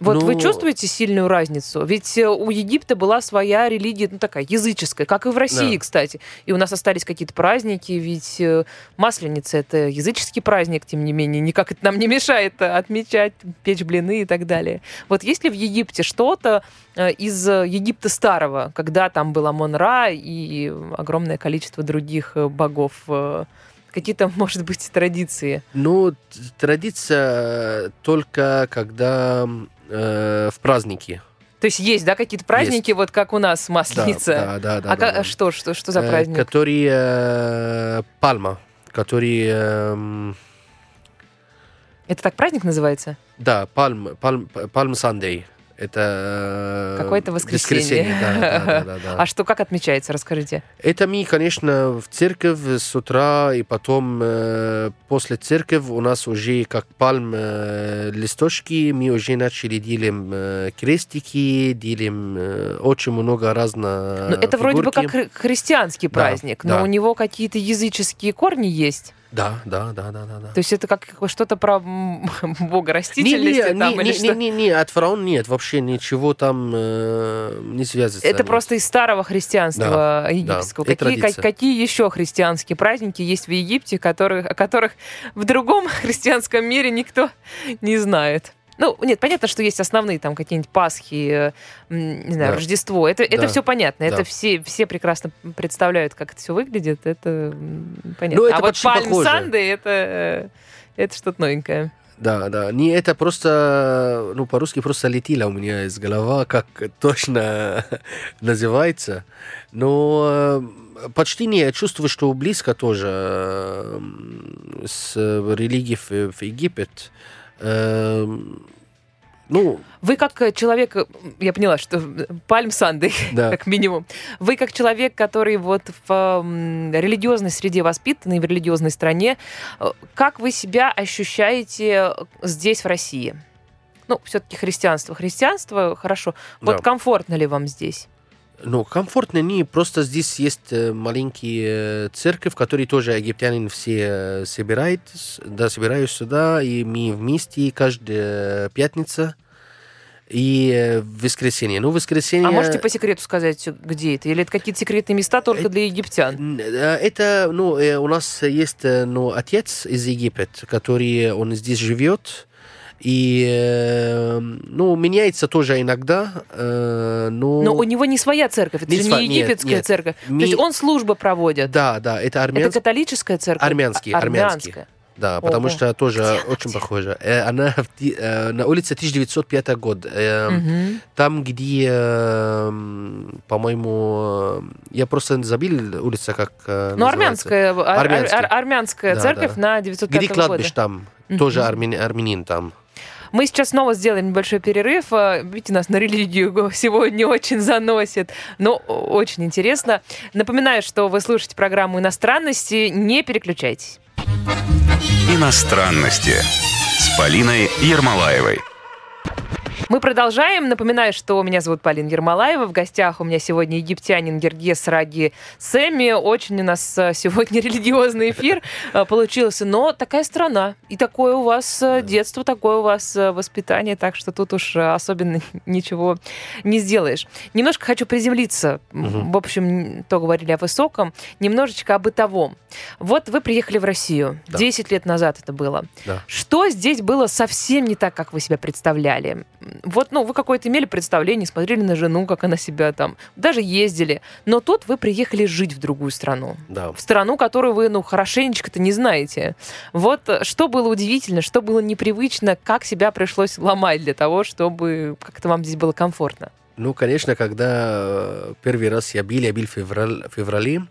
Вот вы Ну- чувствуете сильную разницу? Ведь э, у Египта была своя религия, ну такая языческая, как и в России, Да. кстати. И у нас остались какие-то праздники, ведь э, Масленица это языческий праздник, тем не менее, никак это нам не мешает отмечать, печь блины и так далее. Вот есть ли в Египте что-то э, из Египта старого, когда там был Амон-Ра и огромное количество других богов, э, какие-то, [LAUGHS] может быть, традиции? Ну, традиция только когда э, в праздники. То есть есть, да, какие-то праздники, вот как у нас Масленица? Да, да, да. а да, ка- да. что, что, что за Э, праздник? Который э, Пальма, который... эм, Это так праздник называется? Да, Пальм, Пальм, Пальм Сандей. Это э, Какое-то воскресенье. Да, да, да, да, да. [LAUGHS] А что, как отмечается, расскажите? Это мы, конечно, в церковь с утра, и потом э, после церкви у нас уже как пальм э, листочки, мы уже начали делим э, крестики, делим э, очень много разных Ну, это вроде бы как фигурки. хри- христианский Да, праздник, но да. у него какие-то языческие корни есть. Да, да, да, да, да. То есть это как что-то про [LAUGHS] бога растительности не, там не, или не, что? не, не, не, от фараона нет, вообще ничего там э, не связывается. Это просто из старого христианства Да, египетского. да, какие, как- какие еще христианские праздники есть в Египте, которых, о которых в другом [LAUGHS] христианском мире никто не знает? Ну, нет, понятно, что есть основные там какие-нибудь Пасхи, э, не знаю, Да. Рождество. Это, это Да. все понятно. Да. Это все, все прекрасно представляют, как это все выглядит. Это понятно. Ну, это а вот Пальм похоже. Санды это, э, это что-то новенькое. Да, да. Не, это просто, ну, по-русски просто летело у меня из головы, как точно [LAUGHS] называется. Но э, почти не. Я чувствую, что близко тоже с религией в, в Египет. Э, Ну, Вы как э, человек, э, я поняла, что Пальм Санды, Да. [LAUGHS] как минимум. Вы как человек, который вот в религиозной среде воспитанный, в религиозной стране, э, как вы себя ощущаете здесь, в России? Ну, все-таки христианство. Христианство, хорошо. Вот Да. комфортно ли вам здесь? Ну, комфортно не. Просто здесь есть э, маленькие э, церковь, в которой тоже египтянин все э, собирают, да, собираются сюда, и мы вместе каждая пятница и в воскресенье. Ну, воскресенье... А можете по секрету сказать, где это? Или это какие-то секретные места только для египтян? Это, ну, у нас есть, ну, отец из Египет, который, он здесь живет, и, э, ну, меняется тоже иногда, э, но... Но у него не своя церковь, это Не же сва- не нет, египетская нет. церковь. Ми- То есть он службы проводит. Да, да, это Это армянский. католическая церковь? Армянский, А- армянский. армянская. Да, потому Ого. что тоже Где очень где? похоже. Э, Она в э, на улице 1905 год. Э, Мгм. Там, где, э, по-моему, я просто забил улица, как э, Ну, армянская, ар- ар- Армянский. ар- армянская Да, церковь да. на Где 905 кладбище года. там, Мгм. тоже армян- армянин там. Мы сейчас снова сделаем небольшой перерыв. А, Видите, нас на религию [LAUGHS] сегодня очень заносит, но очень интересно. Напоминаю, что вы слушаете программу «Иностранности». Не переключайтесь. Иностранности с Полиной Ермолаевой. Мы продолжаем. Напоминаю, что меня зовут Полина Ермолаева. В гостях у меня сегодня египтянин Гергес Раги Семи. Очень у нас э, сегодня [LAUGHS] религиозный эфир э, получился. Но такая страна. И такое у вас э, детство, такое у вас воспитание. Так что тут уж особенно [LAUGHS] ничего не сделаешь. Немножко хочу приземлиться. В общем, то говорили о высоком. Немножечко о бытовом. Вот вы приехали в Россию. Да. 10 лет назад это было. Да. Что здесь было совсем не так, как вы себя представляли? Вот, ну, вы какое-то имели представление, смотрели на жену, как она себя там, даже ездили. Но тут вы приехали жить в другую страну. Да. В страну, которую вы, ну, хорошенечко-то не знаете. Вот э, что было удивительно, что было непривычно, как себя пришлось ломать для того, чтобы как-то вам здесь было комфортно. Ну, конечно, когда э, первый раз я был, я был в февраль, феврале,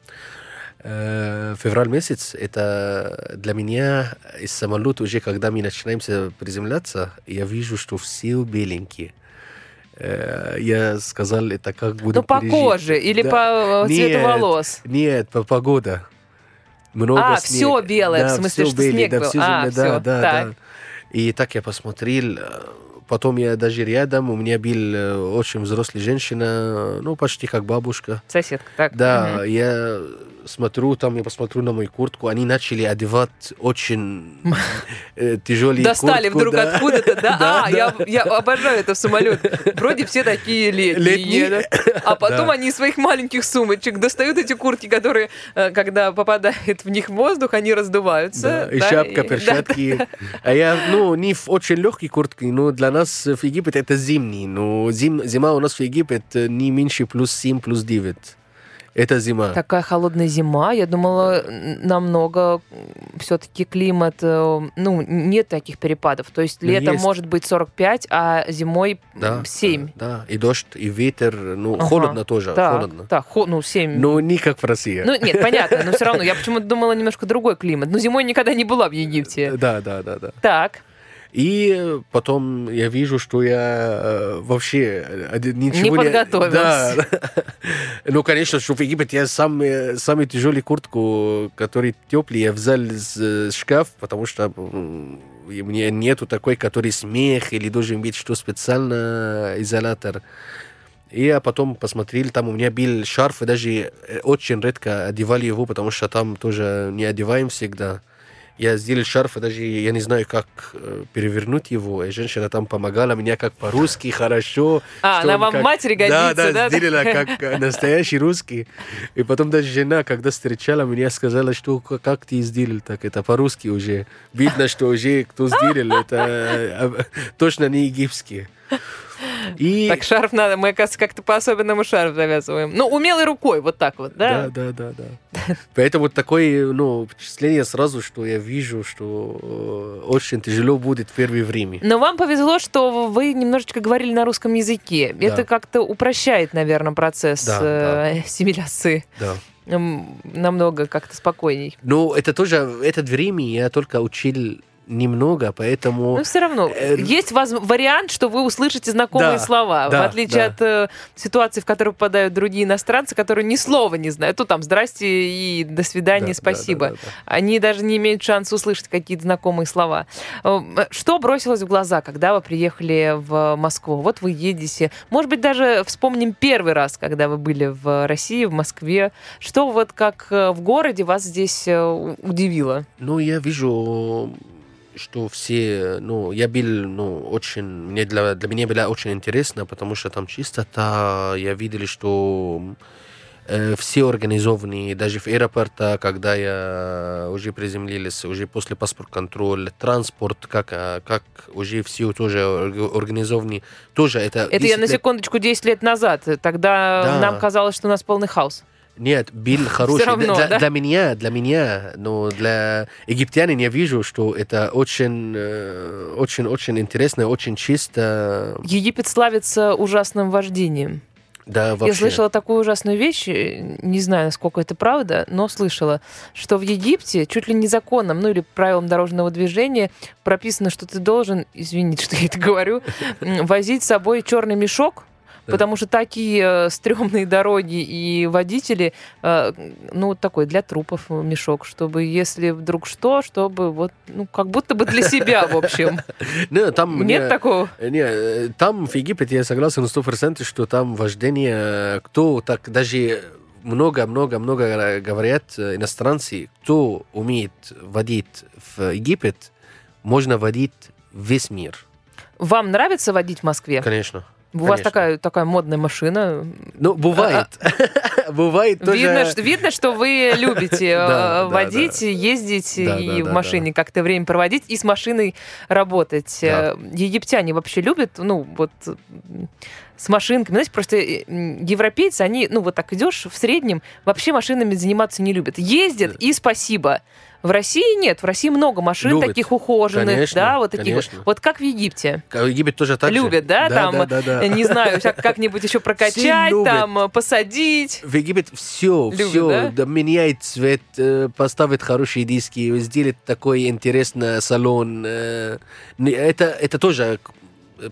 февраль месяц, это для меня из самолета уже, когда мы начинаемся приземляться, я вижу, что все беленькие. Э, Я сказал, это как будто Ну, по коже или Да. по э, цвету Нет. волос? Нет, по погода. Много А, снега. всё белое, в Да, смысле, всё что белое, снег да, был. всё А, земля, всё, да, да, так. да. И так я посмотрел, э, потом я даже рядом, у меня был э, очень взрослая женщина, ну, почти как бабушка. Соседка, так? Да, Мгм. я смотрю, там я посмотрю на мою куртку, они начали одевать очень [LAUGHS] э, тяжелые Достали куртку, вдруг да. откуда-то, да? [LAUGHS] Да, а. Я, обожаю это в самолет. Вроде все такие летние. А [LAUGHS] потом они из своих маленьких сумочек достают эти куртки, которые, э, когда попадает в них воздух, они раздуваются. Да, и шапка, перчатки. А я, ну, не в очень легкой куртке, но для нас в Египет это зимний. Но зим, зима у нас в Египет э, не меньше плюс 7, плюс 9. Это зима. Такая холодная зима. Я думала, намного все-таки климат, э, ну, нет таких перепадов. То есть Ну, летом есть. может быть 45, а зимой Да, 7. Да, и дождь, и ветер, ну, Ага. холодно тоже, Так, холодно. так, хо- ну, 7. Ну, не как в России. Ну, нет, понятно, но все равно. Я [LAUGHS] почему-то думала немножко другой климат. Но зимой никогда не была в Египте. Да, да, да, да. Так. И потом я вижу, что я э, вообще э, ничего Не подготовился. Да. [LAUGHS] Ну, конечно, что в Египет я сам, э, самую тяжелую куртку, который теплый, я взял из шкаф, потому что м, и мне нету такой, который смех или должен быть что специально изолятор. И я потом посмотрел, там у меня был шарф, и даже очень редко одевали его, потому что там тоже не одеваем всегда. Я сделал шарф, даже я не знаю, как э, перевернуть его. И женщина там помогала мне как по-русски, хорошо. А, она он вам как- матери годится, да? Да, да, сделала как э, настоящий русский. И потом даже жена, когда встречала меня, сказала, что «К- как ты сделал так, это по-русски уже. Видно, что уже кто сделал, это э, точно не египетский. И... Так шарф надо, мы, оказывается, как-то по-особенному шарф завязываем. Ну, умелой рукой, вот так вот, да? Да, да, да, да. Поэтому такое, ну, впечатление сразу, что я вижу, что э, очень тяжело будет в первое время. Но вам повезло, что вы немножечко говорили на русском языке. Да. Это как-то упрощает, наверное, процесс Да, э, ассимиляции. Да. Намного как-то спокойней. Но это тоже, это время я только учил немного, поэтому... Но все равно э, есть воз- вариант, что вы услышите знакомые Да, слова, да, в отличие да. от э, ситуации, в которую попадают другие иностранцы, которые ни слова не знают. Ну там, здрасте и до свидания, Да, да, спасибо. да, да, да. Они даже не имеют шанса услышать какие-то знакомые слова. Э, Что бросилось в глаза, когда вы приехали в Москву? Вот вы едете. Может быть, даже вспомним первый раз, когда вы были в России, в Москве. Что вот как э, в городе вас здесь э, удивило? Ну, я вижу, что все, ну, я был, ну, очень, мне для, для меня было очень интересно, потому что там чистота, я видел, что э, все организованы, даже в аэропорту, когда я уже приземлился, уже после паспорт контроль, транспорт, как, а, как уже все тоже орг- организованы, тоже это... Это я 10 на секундочку 10 лет назад. Тогда Да. нам казалось, что у нас полный хаос. Нет, был [LAUGHS] хороший. равно, для, да? для меня, для меня, но для египтянин я вижу, что это очень, э, очень, очень интересно, очень чисто. Египет славится ужасным вождением. Да, вообще. Я слышала такую ужасную вещь, э, не знаю, насколько это правда, но слышала, что в Египте чуть ли не законом, ну или правилам дорожного движения прописано, что ты должен, извините, [LAUGHS] что я это говорю, возить с собой черный мешок, Да. Потому что такие э, стрёмные дороги и водители, э, ну, такой для трупов мешок, чтобы, если вдруг что, чтобы вот, ну, как будто бы для себя, в общем. [LAUGHS] Не, там, Нет не- такого? Не, э, там в Египте я согласен на 100%, что там вождение, кто так даже много-много-много говорят иностранцы, кто умеет водить в Египет, можно водить весь мир. Вам нравится водить в Москве? Конечно. У вас такая, такая модная машина. Ну, бывает. [LAUGHS] Бывает тоже... Видно, что, видно, что вы любите [LAUGHS] э, водить, ездить и в машине как-то время проводить, и с машиной работать. Э, Египтяне вообще любят, ну, вот с машинками. Знаете, просто э, европейцы, они, ну, вот так идешь в среднем, вообще машинами заниматься не любят. Ездят и спасибо. В России нет, в России много машин Любят. таких ухоженных, Конечно, да, вот таких. вот. конечно. Вот как в Египте. Египет тоже так же? Любят, да, Да, там, да, да, да. не знаю, как- как-нибудь еще прокачать, там, посадить. В Египет все, Любят, все, да? меняет цвет, э, поставит хорошие диски, сделает такой интересный салон. э, Это, это тоже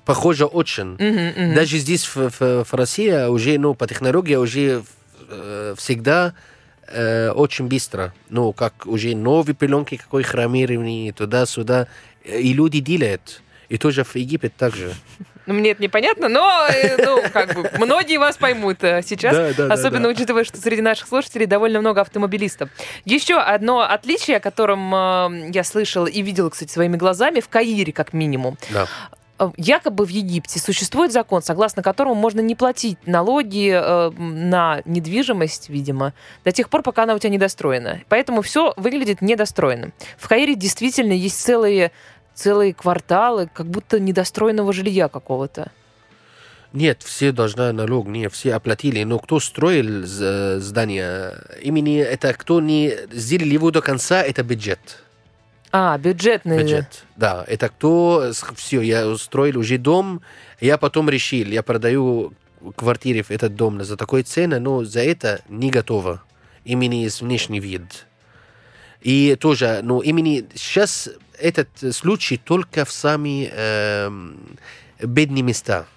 похоже очень. Мгм. Даже здесь, в, в- в России, уже, ну, по технологии уже э, всегда э, очень быстро. Ну, как уже новые пленки, какой хромирование, туда-сюда. И люди делают. И тоже в Египет также. Ну, Мне это непонятно, но э, ну, как бы, многие вас поймут э, сейчас, Да, да, да, особенно да. учитывая, что среди наших слушателей довольно много автомобилистов. Еще одно отличие, о котором э, я слышала и видела, кстати, своими глазами, в Каире как минимум. Да. Э, Якобы в Египте существует закон, согласно которому можно не платить налоги э, на недвижимость, видимо, до тех пор, пока она у тебя недостроена. Поэтому все выглядит недостроенным. В Каире действительно есть целые целые кварталы как будто недостроенного жилья какого-то. Нет, все должны налог, не все оплатили. Но кто строил з- здание, имени это кто не сделали его до конца, это бюджет. А, бюджетный. Бюджет, да. Это кто, все, я устроил уже дом, я потом решил, я продаю квартиры в этот дом за такой цены, но за это не готово. Имени с внешний вид. И тоже, ну, именно сейчас этот случай только в самые эм, бедные места,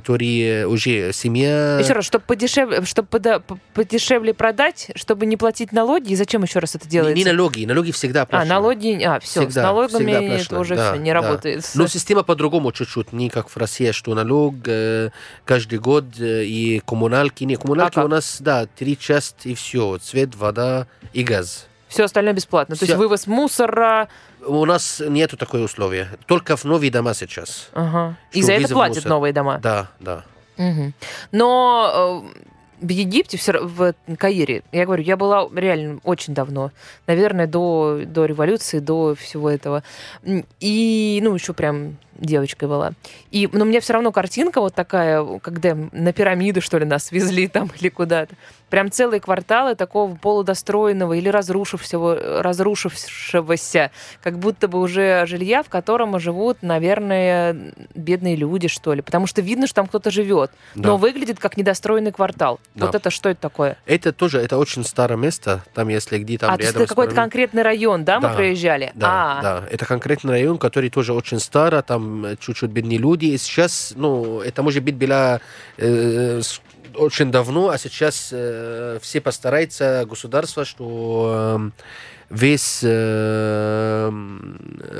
которые уже семья... Еще раз, чтобы подешевле, чтобы пода- п- подешевле продать, чтобы не платить налоги, и зачем еще раз это Не, делается? не налоги, налоги всегда а, оплачены. налоги, а, все, с Всегда, налогами всегда это уже да, все не да. работает. С- Но система по-другому чуть-чуть, не как в России, что налог э, каждый год э, и коммуналки. Не, коммуналки А у нас, да, три части и все. Цвет, вода и газ. Все остальное бесплатно. То есть вывоз мусора, У нас нету такой условия. Только в новые дома сейчас. ага. и за это платят мусор. новые дома. Да, да. Мгм. Но э, в Египте, в Каире, я говорю, я была реально очень давно, наверное, до, до революции, до всего этого. И, ну, еще прям девочкой была. И, но у меня все равно картинка вот такая, когда на пирамиды, что ли, нас везли [LAUGHS] там или куда-то. Прям целые кварталы такого полудостроенного или разрушившегося, разрушившегося, как будто бы уже жилья, в котором живут, наверное, бедные люди, что ли. Потому что видно, что там кто-то живет, Да. но выглядит как недостроенный квартал. Да. Вот это что это такое? Это тоже, это очень старое место. Там, если где там а, рядом это с какой-то конкретный район, да, мы Да, проезжали? Да, а, да. Это конкретный район, который тоже очень старый, там чуть-чуть бедные люди. И сейчас, ну, это может быть было э, очень давно, а сейчас э, все постараются, государство, что э, весь, э,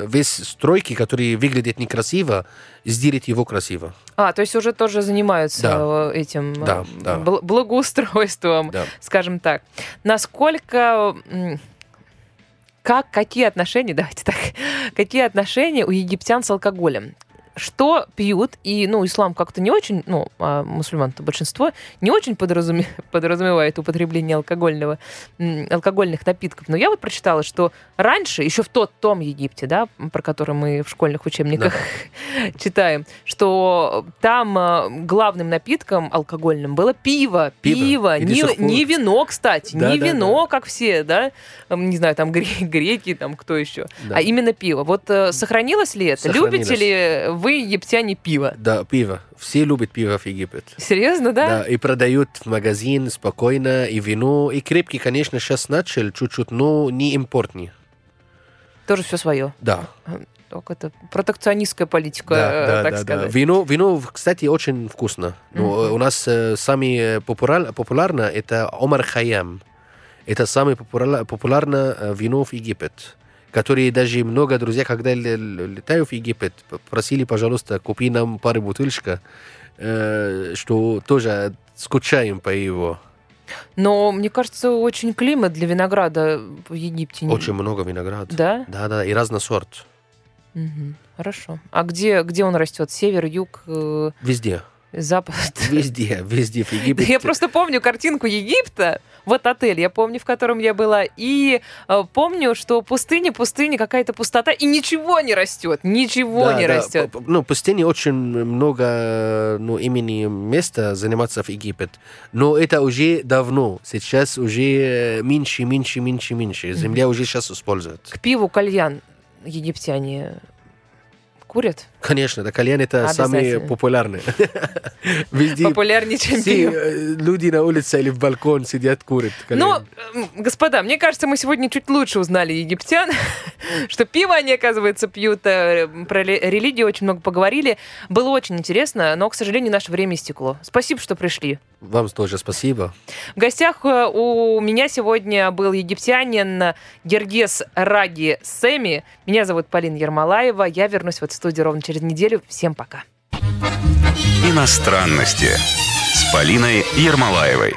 весь стройки, которые выглядят некрасиво, сделать его красиво. А, то есть уже тоже занимаются Да. этим э, Да, да. бл- благоустройством, Да. скажем так. Насколько... Как, какие отношения, [LAUGHS] давайте так, какие отношения у египтян с алкоголем? Что пьют, и, ну, ислам как-то не очень, ну, а мусульман-то большинство, не очень подразуме- [LAUGHS] подразумевает употребление алкогольного, алкогольных напитков. Но я вот прочитала, что раньше, еще в тот том Египте, да, про который мы в школьных учебниках [LAUGHS] читаем, что там э, главным напитком алкогольным было пиво. Пиво. Пиво. Не, не вино, кстати. Да, не да, вино, как все, да. Не знаю, там гре- [LAUGHS] греки, там кто еще. Да. А именно пиво. Вот э, сохранилось ли это? Сохранилось. Любите ли вы, египтяне, пиво? Да, пиво. Все любят пиво в Египет. Серьезно, да? Да, и продают в магазин спокойно, и вино, и крепкий, конечно, сейчас начал чуть-чуть, но не импортный. Тоже все свое. Да, Только это протекционистская политика, да, э, да, так да, да. сказать. Вино, вино, кстати, очень вкусно. Но Мгм. у нас э, самый популяр, популярно это Омар Хайям. Это самое популяр- популярное э, вино в Египет. Которые даже много друзей, когда летаю в Египет, просили, пожалуйста, купи нам пару бутылочка, э, что тоже скучаем по его. Но мне кажется, очень климат для винограда в Египте. Очень много винограда. Да? Да, да, и разный сорт. Мгм. Хорошо. А где, где он растет? Север, юг, э, Везде. Запад? Везде, везде в Египте. Я просто помню картинку Египта, вот отель, я помню, в котором я была, и э, помню, что пустыня, пустыня, какая-то пустота, и ничего не растет, ничего Да, не да, растет. Ну, пустыне очень много ну, имени места заниматься в Египет. Но это уже давно. Сейчас уже меньше, меньше, меньше, меньше. Земля уже сейчас используют. К пиву кальян египтяне курят? Конечно, да, кальян это самый Обязательно. популярный. [LAUGHS] Везде Популярнее, чем все э, люди на улице или в балкон сидят, курят. Ну, кальян. м, господа, мне кажется, мы сегодня чуть лучше узнали египтян, [LAUGHS] что пиво они, оказывается, пьют. э, Про ре- религию очень много поговорили. Было очень интересно, но, к сожалению, наше время истекло. Спасибо, что пришли. Вам тоже спасибо. В гостях э, у меня сегодня был египтянин Гергес Раги Семи. Меня зовут Полина Ермолаева. Я вернусь в эту студию ровно через неделю. Всем пока. Иностранности с Полиной Ермолаевой.